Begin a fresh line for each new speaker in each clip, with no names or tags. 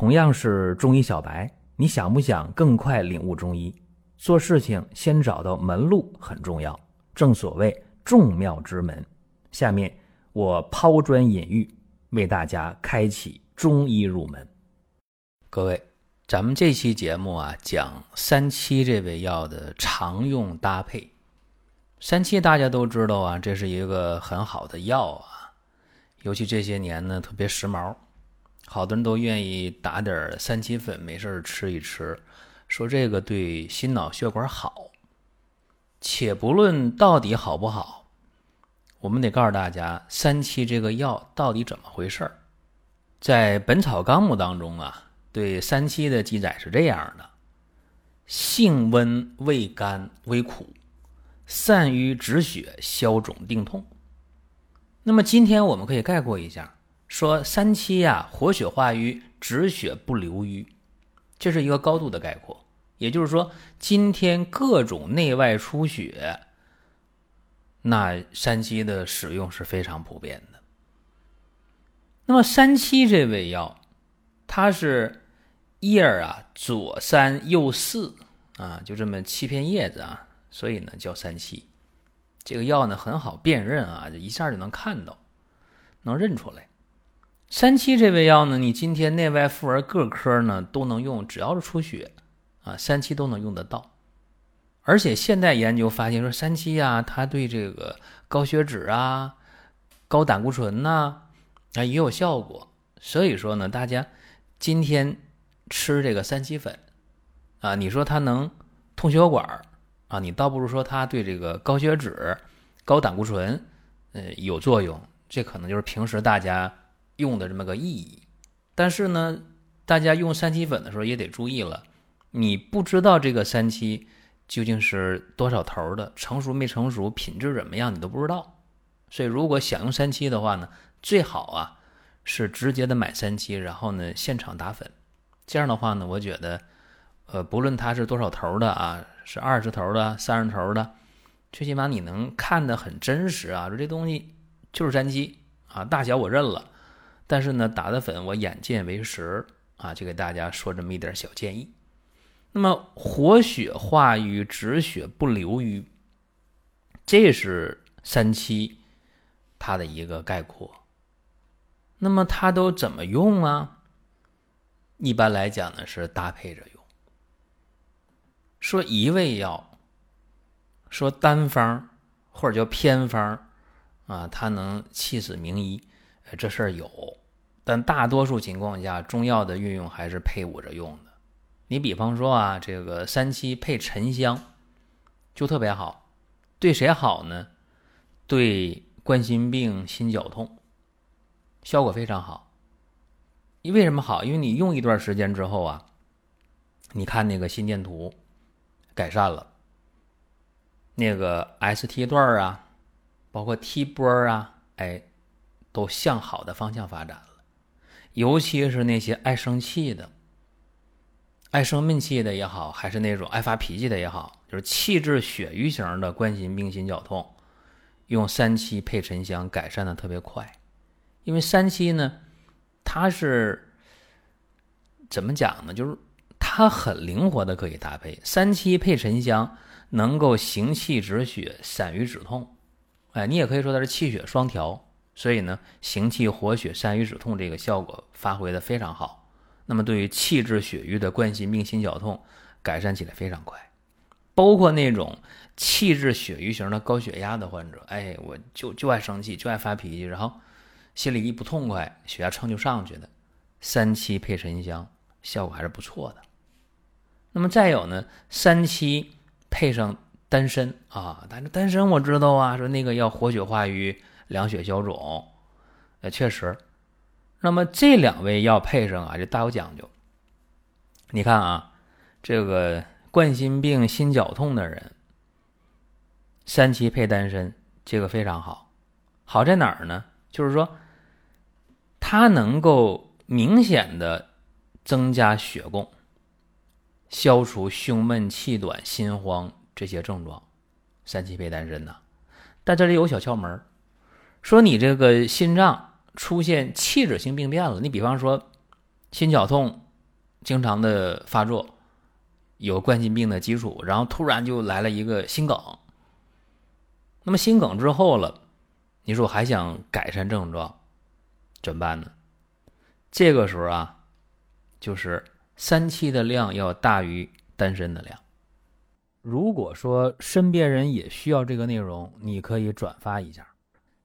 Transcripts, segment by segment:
同样是中医小白，你想不想更快领悟中医？做事情先找到门路很重要，正所谓众妙之门。下面我抛砖引玉，为大家开启中医入门。
各位，咱们这期节目啊，讲三七这味药的常用搭配。三七大家都知道啊，这是一个很好的药啊，尤其这些年呢，特别时髦。好多人都愿意打点三七粉，没事吃一吃，说这个对心脑血管好。且不论到底好不好，我们得告诉大家，三七这个药到底怎么回事儿。在《本草纲目》当中啊，对三七的记载是这样的：性温，味甘，微苦，散瘀止血，消肿定痛。那么今天我们可以概括一下。说三七呀，活血化瘀，止血不留瘀，这是一个高度的概括。也就是说，今天各种内外出血，那三七的使用是非常普遍的。那么三七这味药，它是叶儿啊，左三右四啊，就这么七片叶子啊，所以呢叫三七。这个药呢很好辨认啊，一下就能看到，能认出来。三七这味药呢，你今天内外妇儿各科呢都能用，只要是出血啊，三七都能用得到。而且现代研究发现说，三七呀，它对这个高血脂啊、高胆固醇呐啊也有效果。所以说呢，大家今天吃这个三七粉啊，你说它能通血管啊，你倒不如说它对这个高血脂、高胆固醇呃有作用。这可能就是平时大家。用的这么个意义，但是呢，大家用三七粉的时候也得注意了，你不知道这个三七究竟是多少头的，成熟没成熟，品质怎么样，你都不知道。所以，如果想用三七的话呢，最好啊是直接的买三七，然后呢现场打粉。这样的话呢，我觉得，呃，不论它是多少头的啊，是二十头的、三十头的，最起码你能看得很真实啊，说这东西就是三七啊，大小我认了。但是呢，打的粉我眼见为实啊，就给大家说这么一点小建议。那么活血化瘀、止血不留瘀，这是三七它的一个概括。那么它都怎么用啊？一般来讲呢是搭配着用。说一味药，说单方或者叫偏方啊，它能气死名医，这事儿有。但大多数情况下，中药的运用还是配伍着用的。你比方说啊，这个三七配沉香，就特别好。对谁好呢？对冠心病、心绞痛，效果非常好。因为什么好？因为你用一段时间之后啊，你看那个心电图改善了，那个 ST 段啊，包括 T 波啊，哎，都向好的方向发展了。尤其是那些爱生气的、爱生闷气的也好，还是那种爱发脾气的也好，就是气滞血瘀型的冠心病、心绞痛，用三七配沉香改善的特别快。因为三七呢，它是怎么讲呢？就是它很灵活的可以搭配，三七配沉香能够行气止血、散瘀止痛。哎，你也可以说它是气血双调。所以呢，行气活血、散瘀止痛这个效果发挥的非常好。那么对于气滞血瘀的冠心病、心绞痛，改善起来非常快。包括那种气滞血瘀型的高血压的患者，哎，我就就爱生气，就爱发脾气，然后心里一不痛快，血压蹭就上去的。三七配沉香，效果还是不错的。那么再有呢，三七配上丹参啊，但是丹参我知道啊，说那个要活血化瘀。凉血消肿，呃，确实。那么这两味药配上啊，就大有讲究。你看啊，这个冠心病、心绞痛的人，三七配丹参，这个非常好。好在哪儿呢？就是说，它能够明显的增加血供，消除胸闷、气短、心慌这些症状。三七配丹参呢，但这里有小窍门儿。说你这个心脏出现器质性病变了，你比方说心绞痛经常的发作，有冠心病的基础，然后突然就来了一个心梗。那么心梗之后了，你说我还想改善症状，怎么办呢？这个时候啊，就是三七的量要大于单身的量。
如果说身边人也需要这个内容，你可以转发一下。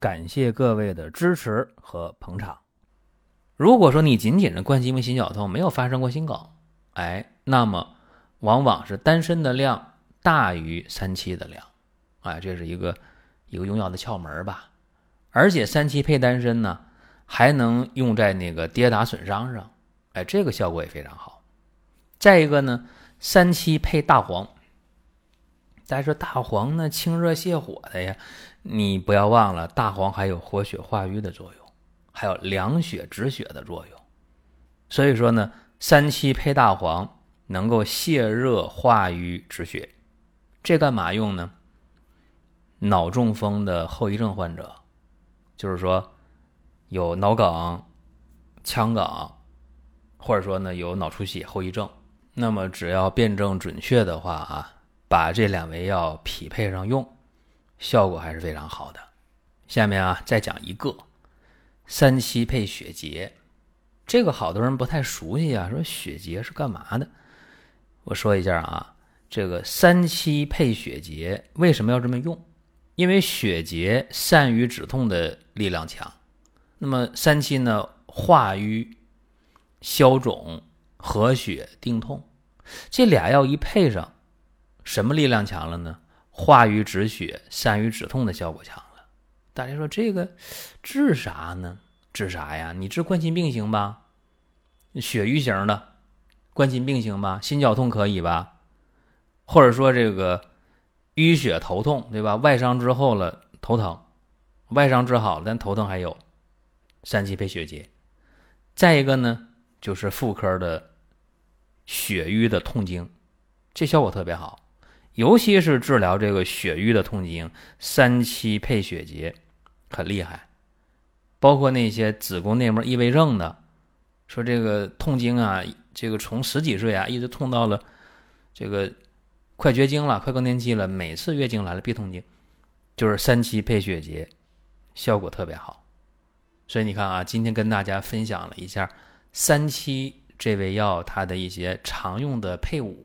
感谢各位的支持和捧场。
如果说你仅仅是冠心病、心绞痛，没有发生过心梗，哎，那么往往是单身的量大于三七的量，哎，这是一个一个用药的窍门吧。而且三七配单身呢，还能用在那个跌打损伤上，哎，这个效果也非常好。再一个呢，三七配大黄。大家说大黄呢，清热泻火的呀。你不要忘了，大黄还有活血化瘀的作用，还有凉血止血的作用。所以说呢，三七配大黄能够泻热化瘀止血。这干嘛用呢？脑中风的后遗症患者，就是说有脑梗、腔梗，或者说呢有脑出血后遗症，那么只要辩证准确的话啊，把这两味药匹配上用。效果还是非常好的。下面啊，再讲一个三七配血竭，这个好多人不太熟悉啊。说血竭是干嘛的？我说一下啊，这个三七配血竭为什么要这么用？因为血竭善于止痛的力量强，那么三七呢，化瘀、消肿、和血、定痛，这俩药一配上，什么力量强了呢？化瘀止血、散瘀止痛的效果强了。大家说这个治啥呢？治啥呀？你治冠心病行吧？血瘀型的冠心病行吧？心绞痛可以吧？或者说这个淤血头痛，对吧？外伤之后了头疼，外伤治好了，但头疼还有，三七配血竭。再一个呢，就是妇科的血瘀的痛经，这效果特别好。尤其是治疗这个血瘀的痛经，三七配血竭很厉害。包括那些子宫内膜异位症的，说这个痛经啊，这个从十几岁啊一直痛到了这个快绝经了，快更年期了，每次月经来了必痛经，就是三七配血竭，效果特别好。所以你看啊，今天跟大家分享了一下三七这味药它的一些常用的配伍。